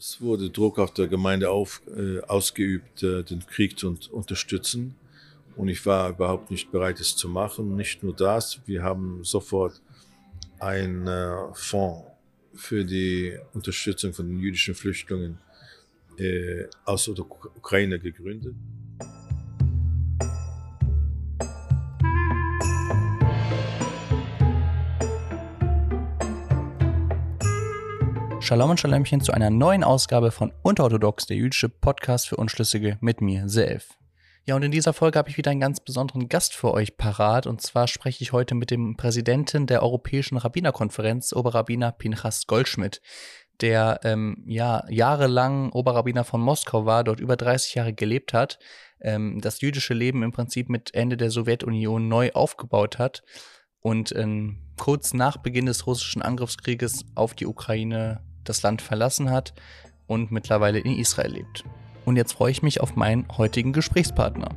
Es wurde Druck auf der Gemeinde auf, äh, ausgeübt, äh, den Krieg zu unterstützen. Und ich war überhaupt nicht bereit, es zu machen. Nicht nur das, wir haben sofort einen äh, Fonds für die Unterstützung von den jüdischen Flüchtlingen äh, aus der Ukraine gegründet. Shalom und Shalemchen zu einer neuen Ausgabe von Unterorthodox, der jüdische Podcast für Unschlüssige mit mir, Self. Ja, und in dieser Folge habe ich wieder einen ganz besonderen Gast für euch parat. Und zwar spreche ich heute mit dem Präsidenten der Europäischen Rabbinerkonferenz, Oberrabbiner Pinchas Goldschmidt, der ähm, ja jahrelang Oberrabbiner von Moskau war, dort über 30 Jahre gelebt hat, ähm, das jüdische Leben im Prinzip mit Ende der Sowjetunion neu aufgebaut hat und ähm, kurz nach Beginn des russischen Angriffskrieges auf die Ukraine das Land verlassen hat und mittlerweile in Israel lebt. Und jetzt freue ich mich auf meinen heutigen Gesprächspartner.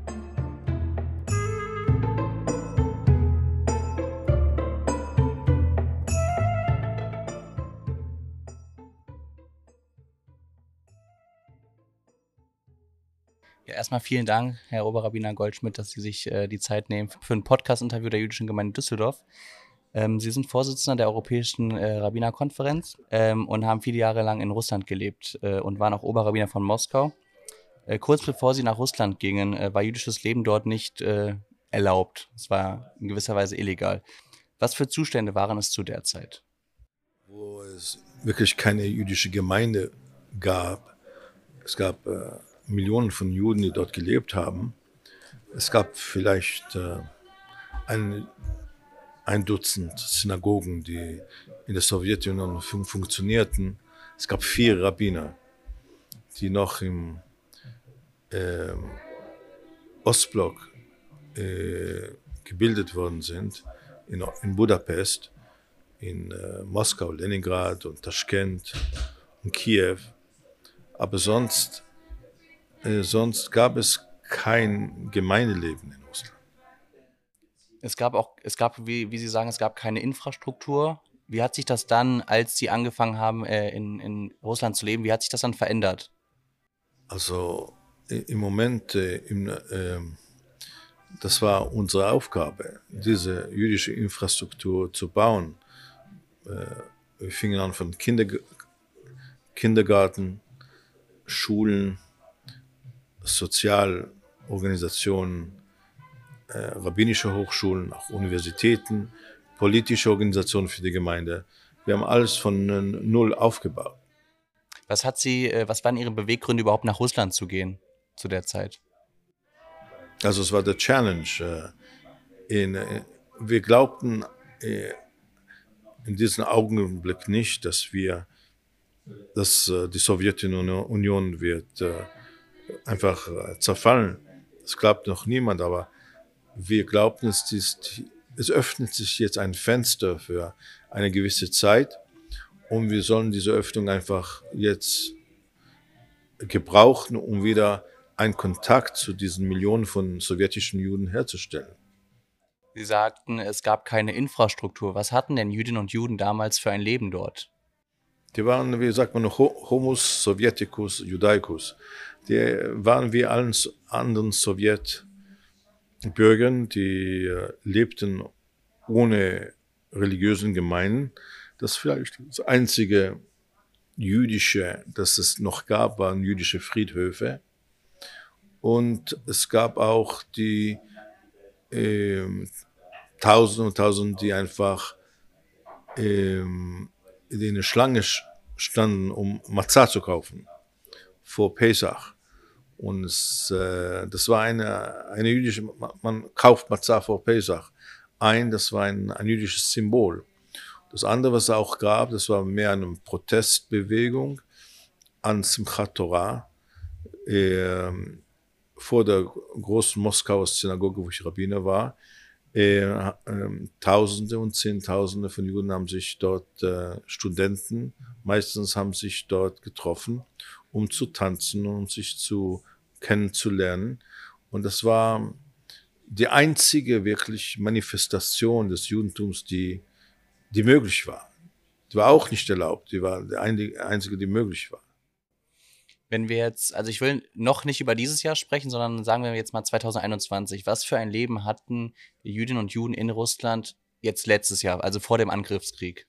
Erstmal vielen Dank, Herr Oberrabbiner Goldschmidt, dass Sie sich äh, die Zeit nehmen für ein Podcast-Interview der Jüdischen Gemeinde Düsseldorf. Ähm, Sie sind Vorsitzender der Europäischen äh, Rabbinerkonferenz ähm, und haben viele Jahre lang in Russland gelebt äh, und waren auch Oberrabbiner von Moskau. Äh, kurz bevor Sie nach Russland gingen, äh, war jüdisches Leben dort nicht äh, erlaubt. Es war in gewisser Weise illegal. Was für Zustände waren es zu der Zeit? Wo es wirklich keine jüdische Gemeinde gab. Es gab äh, Millionen von Juden, die dort gelebt haben. Es gab vielleicht eine ein Dutzend Synagogen, die in der Sowjetunion fun funktionierten. Es gab vier Rabbiner, die noch im äh, Ostblock äh, gebildet worden sind, in, in Budapest, in äh, Moskau, Leningrad und Taschkent und Kiew. Aber sonst, äh, sonst gab es kein Gemeindeleben. Es gab auch, es gab, wie, wie Sie sagen, es gab keine Infrastruktur. Wie hat sich das dann, als Sie angefangen haben, äh, in, in Russland zu leben, wie hat sich das dann verändert? Also im Moment, äh, im, äh, das war unsere Aufgabe, diese jüdische Infrastruktur zu bauen. Äh, wir fingen an von Kinder, Kindergarten, Schulen, Sozialorganisationen, rabbinische Hochschulen, auch Universitäten, politische Organisationen für die Gemeinde. Wir haben alles von äh, null aufgebaut. Was hat Sie, äh, was waren Ihre Beweggründe, überhaupt nach Russland zu gehen zu der Zeit? Also es war der Challenge. Äh, in, wir glaubten in diesem Augenblick nicht, dass wir, dass die Sowjetunion wird einfach zerfallen. Das glaubt noch niemand, aber wir glaubten, es, ist, es öffnet sich jetzt ein Fenster für eine gewisse Zeit und wir sollen diese Öffnung einfach jetzt gebrauchen, um wieder einen Kontakt zu diesen Millionen von sowjetischen Juden herzustellen. Sie sagten, es gab keine Infrastruktur. Was hatten denn Jüdinnen und Juden damals für ein Leben dort? Die waren, wie sagt man, Homus Sovieticus Judaicus. Die waren wie allen anderen Sowjet Bürgern, die äh, lebten ohne religiösen Gemeinden. Das vielleicht das einzige jüdische, das es noch gab, waren jüdische Friedhöfe. Und es gab auch die äh, Tausende und Tausende, die einfach ähm, in der Schlange standen, um Matzah zu kaufen vor Pesach. Und äh, das war eine, eine jüdische, man kauft Matzah vor Pesach ein, das war ein, ein jüdisches Symbol. Das andere, was es auch gab, das war mehr eine Protestbewegung an Simchat Torah äh, vor der großen Moskauer Synagoge, wo ich Rabbiner war. Äh, äh, Tausende und Zehntausende von Juden haben sich dort, äh, Studenten meistens haben sich dort getroffen um zu tanzen, um sich zu kennenzulernen. Und das war die einzige wirklich Manifestation des Judentums, die, die möglich war. Die war auch nicht erlaubt, die war die einzige, die möglich war. Wenn wir jetzt, also ich will noch nicht über dieses Jahr sprechen, sondern sagen wir jetzt mal 2021. Was für ein Leben hatten Jüdinnen und Juden in Russland jetzt letztes Jahr, also vor dem Angriffskrieg?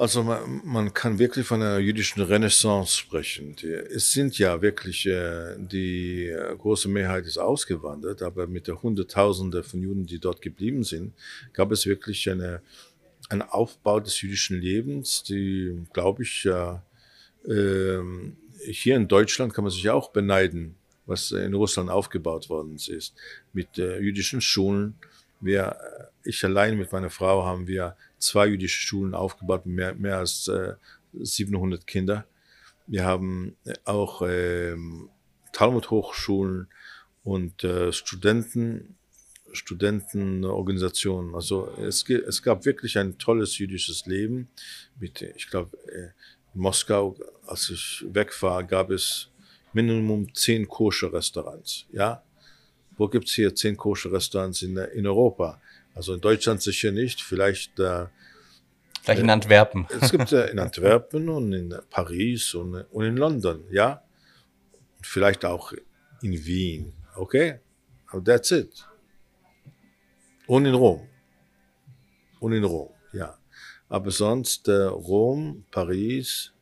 Also man, man kann wirklich von einer jüdischen Renaissance sprechen. Die, es sind ja wirklich, äh, die äh, große Mehrheit ist ausgewandert, aber mit der Hunderttausende von Juden, die dort geblieben sind, gab es wirklich eine, einen Aufbau des jüdischen Lebens, die, glaube ich, äh, hier in Deutschland kann man sich auch beneiden, was in Russland aufgebaut worden ist, mit äh, jüdischen Schulen. Wir, äh, ich allein mit meiner Frau haben wir zwei jüdische Schulen aufgebaut, mehr, mehr als äh, 700 Kinder. Wir haben äh, auch äh, Talmud-Hochschulen und äh, Studenten, Studentenorganisationen. Also es, es gab wirklich ein tolles jüdisches Leben. Mit, ich glaube, äh, in Moskau, als ich weg war, gab es Minimum zehn Koscher-Restaurants. Ja, wo gibt's hier zehn Koscher-Restaurants in, in Europa? Also in Deutschland sicher nicht, vielleicht. Äh, vielleicht in Antwerpen. Es gibt äh, in Antwerpen und in Paris und, und in London, ja. Und vielleicht auch in Wien, okay? Aber that's it. Und in Rom. Und in Rom, ja. Aber sonst äh, Rom, Paris,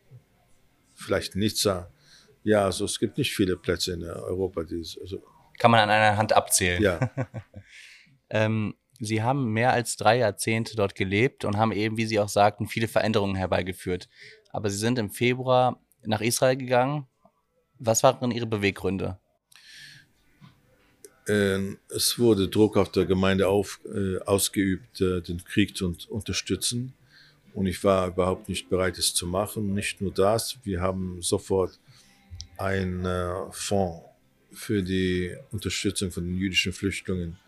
vielleicht Nizza. Ja, also es gibt nicht viele Plätze in Europa, die also kann man an einer Hand abzählen. Ja. ähm, Sie haben mehr als drei Jahrzehnte dort gelebt und haben eben, wie Sie auch sagten, viele Veränderungen herbeigeführt. Aber Sie sind im Februar nach Israel gegangen. Was waren Ihre Beweggründe? Ähm, es wurde Druck auf der Gemeinde auf, äh, ausgeübt, äh, den Krieg zu unterstützen. Und ich war überhaupt nicht bereit, es zu machen. Nicht nur das, wir haben sofort einen äh, Fonds für die Unterstützung von den jüdischen Flüchtlingen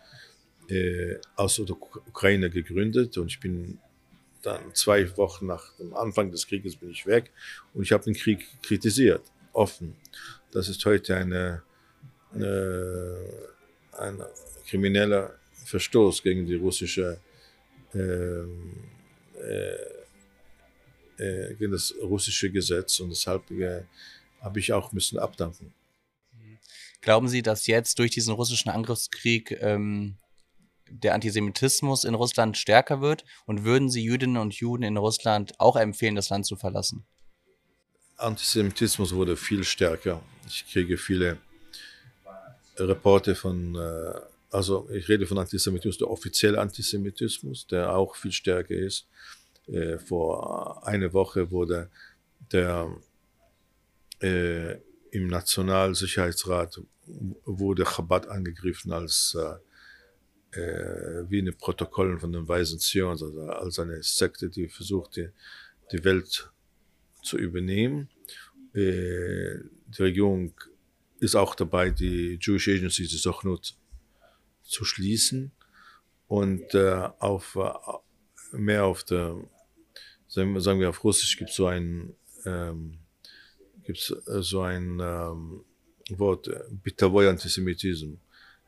äh, aus der Ukraine gegründet. Und ich bin dann zwei Wochen nach dem Anfang des Krieges bin ich weg und ich habe den Krieg kritisiert, offen. Das ist heute eine, eine, ein krimineller Verstoß gegen die russische ähm, äh, äh, gegen das russische Gesetz und deshalb äh, habe ich auch müssen abdanken. Glauben Sie, dass jetzt durch diesen russischen Angriffskrieg ähm, der Antisemitismus in Russland stärker wird? Und würden Sie Jüdinnen und Juden in Russland auch empfehlen, das Land zu verlassen? Antisemitismus wurde viel stärker. Ich kriege viele Reporte von, äh, also ich rede von Antisemitismus, der offizielle Antisemitismus, der auch viel stärker ist. Äh, vor einer Woche wurde der äh, im Nationalsicherheitsrat wurde Chabad angegriffen als äh, äh, wie eine Protokollen von den Weisen Zions, also als eine Sekte, die versucht, die, Welt zu übernehmen. Äh, die Regierung ist auch dabei, die Jewish Agency, die Sochnut, zu schließen und äh, auf äh, mehr auf der sagen wir auf Russisch gibt es so ein, ähm, gibt's äh, so ein ähm, Wort, äh, Bitavoy Antisemitismus.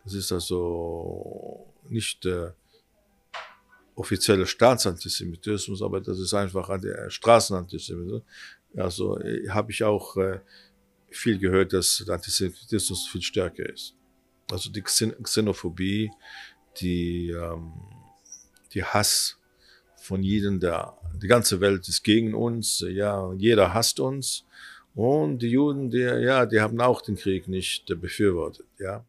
Das ist also nicht der offizielle Staatsantisemitismus, aber das ist einfach der Straßenantisemitismus. Also äh, habe ich auch äh, viel gehört, dass der Antisemitismus viel stärker ist. Also die Xenophobie, die, ähm, die Hass von jedem, der, die ganze Welt ist gegen uns, ja, jeder hasst uns. Und die Juden, die, ja, die haben auch den Krieg nicht befürwortet, ja.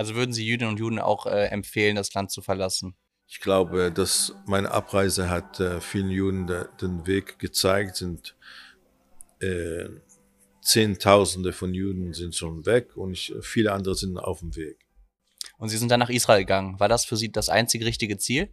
Also würden Sie Jüdinnen und Juden auch äh, empfehlen, das Land zu verlassen? Ich glaube, dass meine Abreise hat äh, vielen Juden de, den Weg gezeigt, sind äh, Zehntausende von Juden sind schon weg und ich, viele andere sind auf dem Weg. Und Sie sind dann nach Israel gegangen. War das für Sie das einzige richtige Ziel?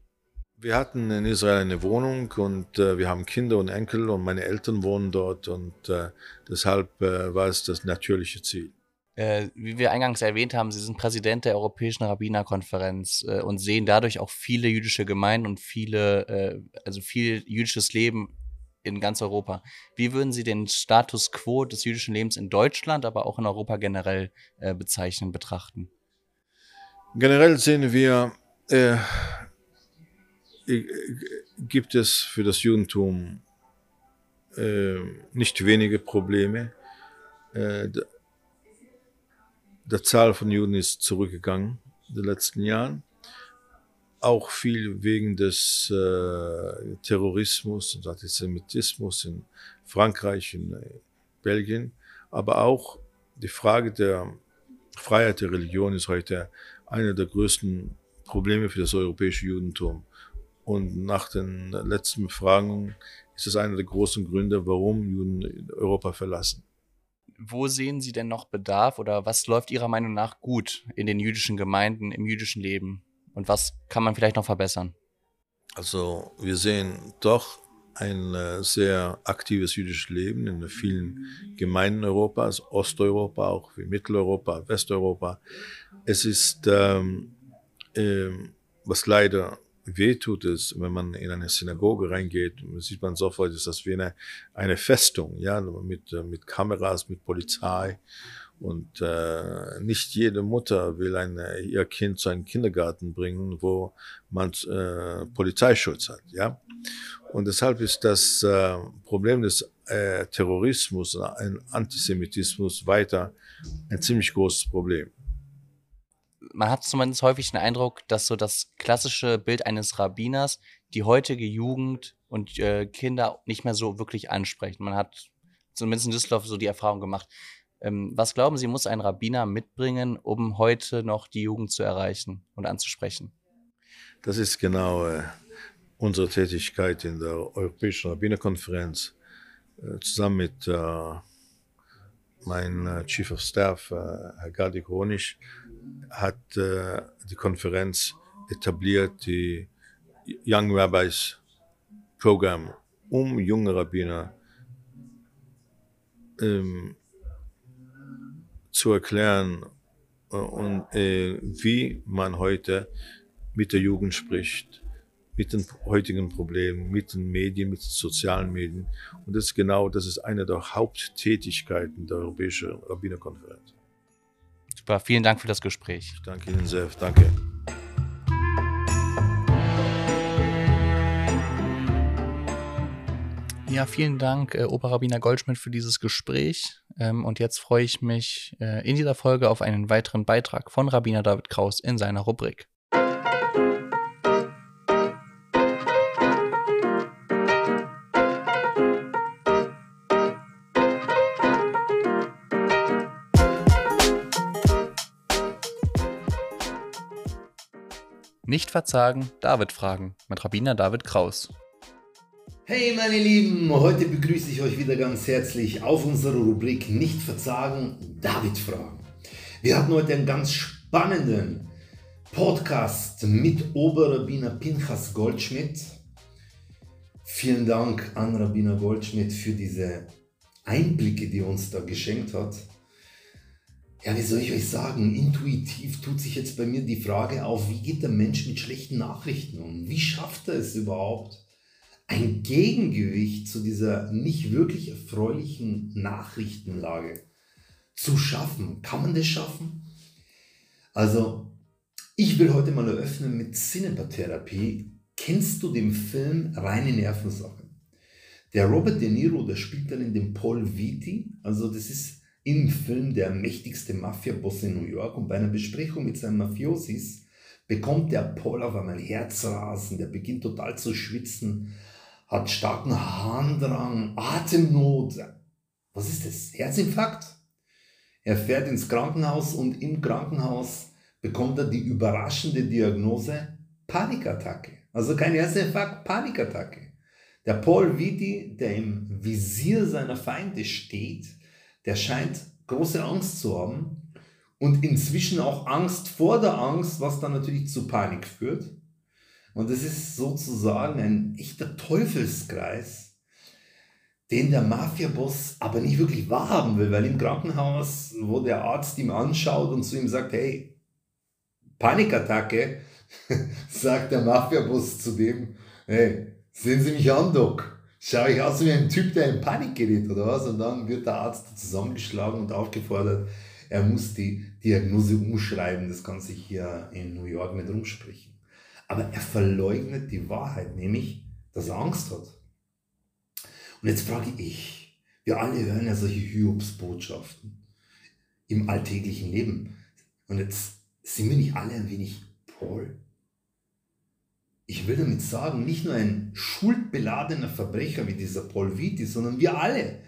Wir hatten in Israel eine Wohnung und äh, wir haben Kinder und Enkel und meine Eltern wohnen dort und äh, deshalb äh, war es das natürliche Ziel. Äh, wie wir eingangs erwähnt haben, Sie sind Präsident der Europäischen Rabbinerkonferenz äh, und sehen dadurch auch viele jüdische Gemeinden und viele, äh, also viel jüdisches Leben in ganz Europa. Wie würden Sie den Status quo des jüdischen Lebens in Deutschland, aber auch in Europa generell bezeichnen, betrachten? Generell sehen wir äh, gibt es für das Judentum äh, nicht wenige Probleme. Der Zahl von Juden ist zurückgegangen in den letzten Jahren. Auch viel wegen des äh, Terrorismus und Antisemitismus in Frankreich, in äh, Belgien. Aber auch die Frage der Freiheit der Religion ist heute eine der größten Probleme für das europäische Judentum. Und nach den letzten Befragungen ist es einer der großen Gründe, warum Juden Europa verlassen. Wo sehen Sie denn noch Bedarf oder was läuft Ihrer Meinung nach gut in den jüdischen Gemeinden, im jüdischen Leben? Und was kann man vielleicht noch verbessern? Also wir sehen doch ein äh, sehr aktives jüdisches Leben in vielen Gemeinden Europas, Osteuropa, auch wie Mitteleuropa, Westeuropa. Es ist, ähm, äh, was leider wehtut, ist, wenn man in eine Synagoge reingeht, sieht man sofort, ist das wie eine, eine Festung, ja, mit, äh, mit Kameras, mit Polizei. Und äh, nicht jede Mutter will eine, ihr Kind zu einem Kindergarten bringen, wo man äh, Polizeischutz hat, ja. Und deshalb ist das äh, Problem des äh, Terrorismus, ein Antisemitismus weiter ein ziemlich großes Problem man hat zumindest häufig den Eindruck, dass so das klassische Bild eines Rabbiners die heutige Jugend und äh, Kinder nicht mehr so wirklich ansprechen. Man hat zumindest in Düsseldorf so die Erfahrung gemacht. Ähm, was glauben Sie, muss ein Rabbiner mitbringen, um heute noch die Jugend zu erreichen und anzusprechen? Das ist genau äh, unsere Tätigkeit in der Europäischen Rabbinerkonferenz äh, zusammen mit äh, mein äh, Chief of Staff, äh, Herr Gadi Kronisch, hat äh, die Konferenz etabliert, die Young Rabbis Programm, um junge Rabbiner ähm, zu erklären und äh, wie man heute mit der Jugend spricht, mit den heutigen Problemen, mit den Medien, mit den sozialen Medien. Und das ist genau, das ist eine der Haupttätigkeiten der Europäischen Rabbinerkonferenz. Super, vielen Dank für das Gespräch. Ich danke Ihnen sehr, danke. Ja, vielen Dank, äh, Oberrabbiner Goldschmidt, für dieses Gespräch. Ähm, und jetzt freue ich mich äh, in dieser Folge auf einen weiteren Beitrag von Rabbiner David Kraus in seiner Rubrik. Nicht verzagen, David fragen mit Rabbiner David Kraus. Hey meine Lieben, heute begrüße ich euch wieder ganz herzlich auf unserer Rubrik Nicht verzagen, David fragen. Wir hatten heute einen ganz spannenden Podcast mit Oberrabbiner Pinchas Goldschmidt. Vielen Dank an Rabbiner Goldschmidt für diese Einblicke, die er uns da geschenkt hat ja, wie soll ich euch sagen, intuitiv tut sich jetzt bei mir die Frage auf, wie geht der Mensch mit schlechten Nachrichten um? Wie schafft er es überhaupt, ein Gegengewicht zu dieser nicht wirklich erfreulichen Nachrichtenlage zu schaffen? Kann man das schaffen? Also, ich will heute mal eröffnen mit Cinematherapie. Kennst du den Film Reine Nervensache? Der Robert De Niro, der spielt dann in dem Paul Vitti. Also, das ist im Film der mächtigste Mafia-Boss in New York und bei einer Besprechung mit seinen Mafiosis bekommt der Paul auf einmal Herzrasen, der beginnt total zu schwitzen, hat starken Harndrang, Atemnot. Was ist das? Herzinfarkt? Er fährt ins Krankenhaus und im Krankenhaus bekommt er die überraschende Diagnose Panikattacke. Also kein Herzinfarkt, Panikattacke. Der Paul Vitti, der im Visier seiner Feinde steht, der scheint große Angst zu haben und inzwischen auch Angst vor der Angst, was dann natürlich zu Panik führt. Und das ist sozusagen ein echter Teufelskreis, den der Mafia-Boss aber nicht wirklich wahrhaben will, weil im Krankenhaus, wo der Arzt ihm anschaut und zu ihm sagt, hey, Panikattacke, sagt der Mafia-Boss zu dem, hey, sehen Sie mich an, Doc. Schau ich aus wie ein Typ, der in Panik gerät oder was? Und dann wird der Arzt zusammengeschlagen und aufgefordert, er muss die Diagnose umschreiben. Das kann sich hier in New York nicht rumsprechen. Aber er verleugnet die Wahrheit, nämlich, dass er Angst hat. Und jetzt frage ich, Wir alle hören ja solche Hiobsbotschaften im alltäglichen Leben. Und jetzt sind wir nicht alle ein wenig Paul? Ich will damit sagen, nicht nur ein schuldbeladener Verbrecher wie dieser Paul Vitti, sondern wir alle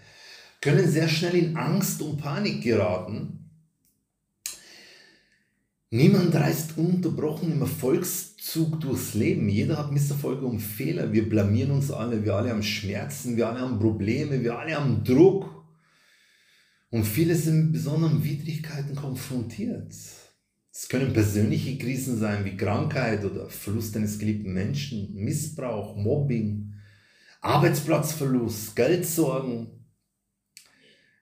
können sehr schnell in Angst und Panik geraten. Niemand reist ununterbrochen im Erfolgszug durchs Leben. Jeder hat Misserfolge und Fehler. Wir blamieren uns alle. Wir alle haben Schmerzen. Wir alle haben Probleme. Wir alle haben Druck. Und viele sind mit besonderen Widrigkeiten konfrontiert. Es können persönliche Krisen sein wie Krankheit oder Verlust eines geliebten Menschen, Missbrauch, Mobbing, Arbeitsplatzverlust, Geldsorgen.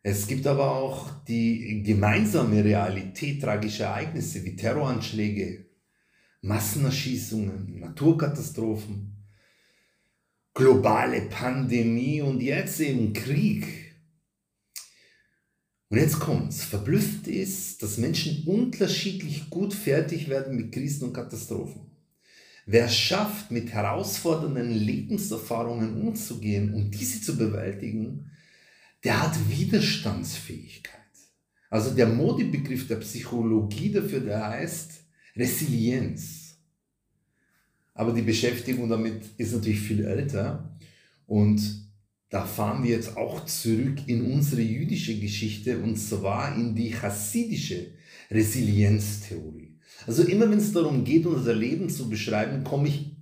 Es gibt aber auch die gemeinsame Realität tragischer Ereignisse wie Terroranschläge, Massenerschießungen, Naturkatastrophen, globale Pandemie und jetzt eben Krieg. Und jetzt kommt's. Verblüfft ist, dass Menschen unterschiedlich gut fertig werden mit Krisen und Katastrophen. Wer schafft, mit herausfordernden Lebenserfahrungen umzugehen und diese zu bewältigen, der hat Widerstandsfähigkeit. Also der Modebegriff der Psychologie dafür, der heißt Resilienz. Aber die Beschäftigung damit ist natürlich viel älter und da fahren wir jetzt auch zurück in unsere jüdische Geschichte und zwar in die chassidische Resilienztheorie. Also immer wenn es darum geht, unser Leben zu beschreiben, komme ich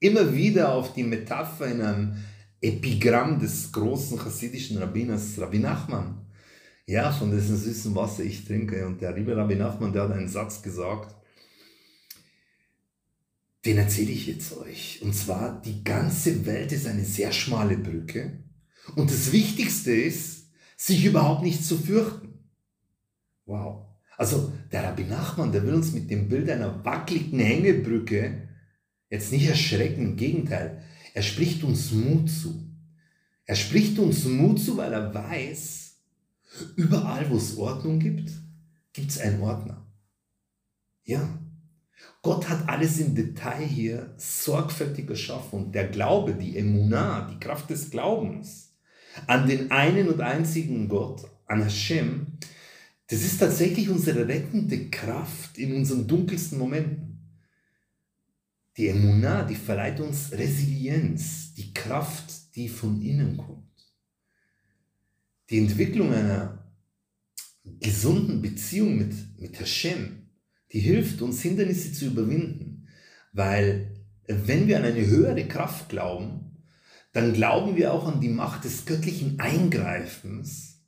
immer wieder auf die Metapher in einem Epigramm des großen chassidischen Rabbiners Rabbi Nachman. Ja, von dessen süßen Wasser ich trinke. Und der liebe Rabbi Nachman, der hat einen Satz gesagt, den erzähle ich jetzt euch. Und zwar, die ganze Welt ist eine sehr schmale Brücke. Und das Wichtigste ist, sich überhaupt nicht zu fürchten. Wow. Also der Rabbi Nachman, der will uns mit dem Bild einer wackeligen Hängebrücke jetzt nicht erschrecken, im Gegenteil. Er spricht uns Mut zu. Er spricht uns Mut zu, weil er weiß, überall wo es Ordnung gibt, gibt es einen Ordner. Ja, Gott hat alles im Detail hier sorgfältig geschaffen. Und der Glaube, die Emunah, die Kraft des Glaubens an den einen und einzigen Gott, an Hashem, das ist tatsächlich unsere rettende Kraft in unseren dunkelsten Momenten. Die Emunah, die verleiht uns Resilienz, die Kraft, die von innen kommt. Die Entwicklung einer gesunden Beziehung mit, mit Hashem die hilft uns, Hindernisse zu überwinden. Weil wenn wir an eine höhere Kraft glauben, dann glauben wir auch an die Macht des göttlichen Eingreifens,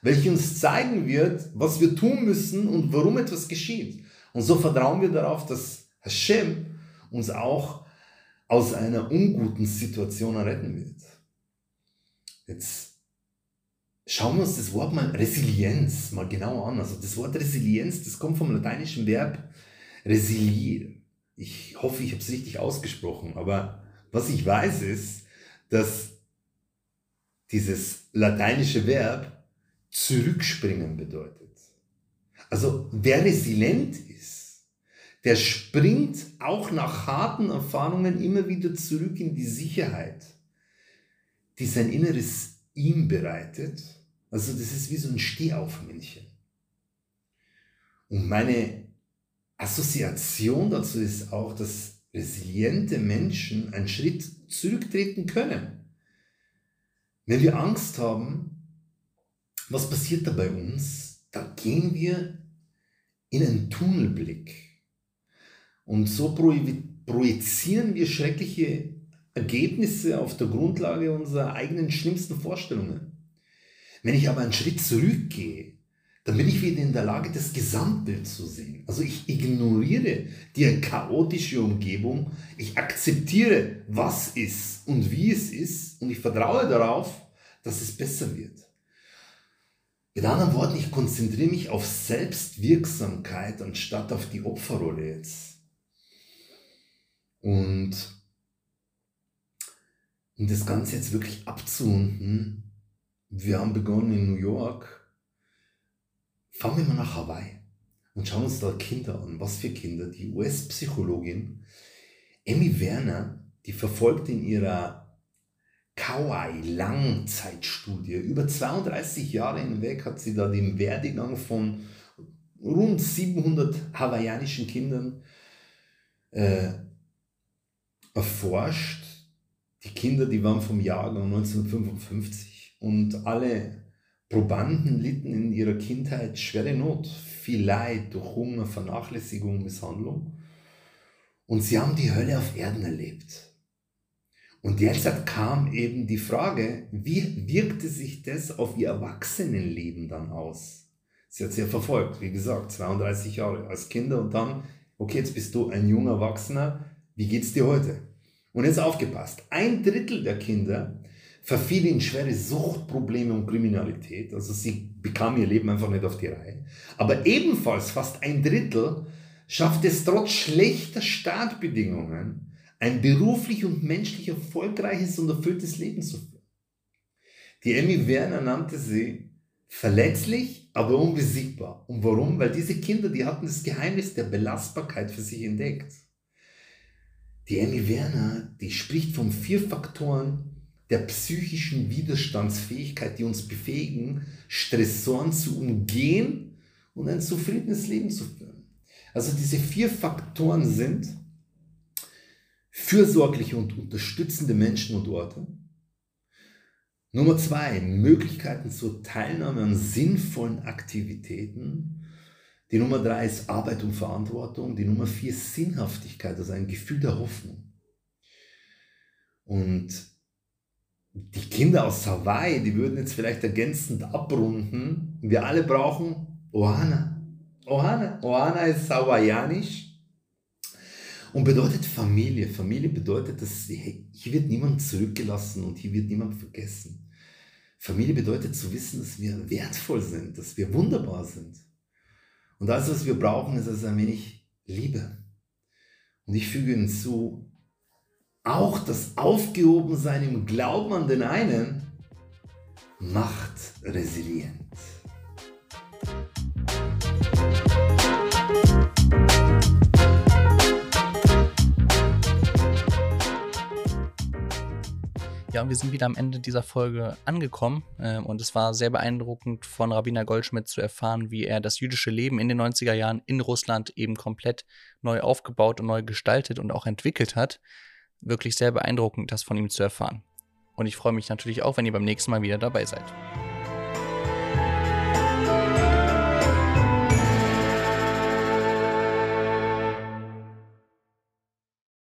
welche uns zeigen wird, was wir tun müssen und warum etwas geschieht. Und so vertrauen wir darauf, dass Hashem uns auch aus einer unguten Situation retten wird. Jetzt Schauen wir uns das Wort mal Resilienz mal genau an. Also das Wort Resilienz, das kommt vom lateinischen Verb resiliere. Ich hoffe, ich habe es richtig ausgesprochen, aber was ich weiß ist, dass dieses lateinische Verb zurückspringen bedeutet. Also wer resilient ist, der springt auch nach harten Erfahrungen immer wieder zurück in die Sicherheit, die sein inneres ihm bereitet. Also das ist wie so ein Stehaufmännchen. Und meine Assoziation dazu ist auch, dass resiliente Menschen einen Schritt zurücktreten können. Wenn wir Angst haben, was passiert da bei uns? Da gehen wir in einen Tunnelblick. Und so projizieren wir schreckliche Ergebnisse auf der Grundlage unserer eigenen schlimmsten Vorstellungen. Wenn ich aber einen Schritt zurückgehe, dann bin ich wieder in der Lage, das Gesamtbild zu sehen. Also ich ignoriere die chaotische Umgebung, ich akzeptiere, was ist und wie es ist und ich vertraue darauf, dass es besser wird. Mit anderen Worten, ich konzentriere mich auf Selbstwirksamkeit anstatt auf die Opferrolle jetzt. Und um das Ganze jetzt wirklich abzurunden, wir haben begonnen in New York. Fahren wir mal nach Hawaii und schauen uns da Kinder an. Was für Kinder? Die US-Psychologin Emmy Werner, die verfolgt in ihrer Kauai Langzeitstudie. Über 32 Jahre hinweg hat sie da den Werdegang von rund 700 hawaiianischen Kindern äh, erforscht. Die Kinder, die waren vom Jahrgang 1955 und alle Probanden litten in ihrer Kindheit schwere Not, viel Leid durch Hunger, Vernachlässigung, Misshandlung. Und sie haben die Hölle auf Erden erlebt. Und jetzt kam eben die Frage, wie wirkte sich das auf ihr Erwachsenenleben dann aus? Sie hat sie ja verfolgt, wie gesagt, 32 Jahre als Kinder und dann, okay, jetzt bist du ein junger Erwachsener, wie geht's dir heute? Und jetzt aufgepasst, ein Drittel der Kinder verfiel in schwere Suchtprobleme und Kriminalität, also sie bekam ihr Leben einfach nicht auf die Reihe. Aber ebenfalls fast ein Drittel schafft es trotz schlechter Startbedingungen, ein beruflich und menschlich erfolgreiches und erfülltes Leben zu führen. Die Emmy Werner nannte sie verletzlich, aber unbesiegbar. Und warum? Weil diese Kinder, die hatten das Geheimnis der Belastbarkeit für sich entdeckt. Die Emmy Werner, die spricht von vier Faktoren der psychischen Widerstandsfähigkeit, die uns befähigen, Stressoren zu umgehen und ein zufriedenes Leben zu führen. Also diese vier Faktoren sind, fürsorgliche und unterstützende Menschen und Orte. Nummer zwei, Möglichkeiten zur Teilnahme an sinnvollen Aktivitäten. Die Nummer drei ist Arbeit und Verantwortung. Die Nummer vier ist Sinnhaftigkeit, also ein Gefühl der Hoffnung. Und die Kinder aus Hawaii, die würden jetzt vielleicht ergänzend abrunden. Wir alle brauchen Ohana. Ohana. Ohana ist hawaiianisch und bedeutet Familie. Familie bedeutet, dass hier wird niemand zurückgelassen und hier wird niemand vergessen. Familie bedeutet zu wissen, dass wir wertvoll sind, dass wir wunderbar sind. Und alles, was wir brauchen, ist also ein wenig Liebe. Und ich füge hinzu, auch das Aufgehobensein im Glauben an den einen macht resilient. Ja, wir sind wieder am Ende dieser Folge angekommen. Äh, und es war sehr beeindruckend von Rabbiner Goldschmidt zu erfahren, wie er das jüdische Leben in den 90er Jahren in Russland eben komplett neu aufgebaut und neu gestaltet und auch entwickelt hat. Wirklich sehr beeindruckend, das von ihm zu erfahren. Und ich freue mich natürlich auch, wenn ihr beim nächsten Mal wieder dabei seid.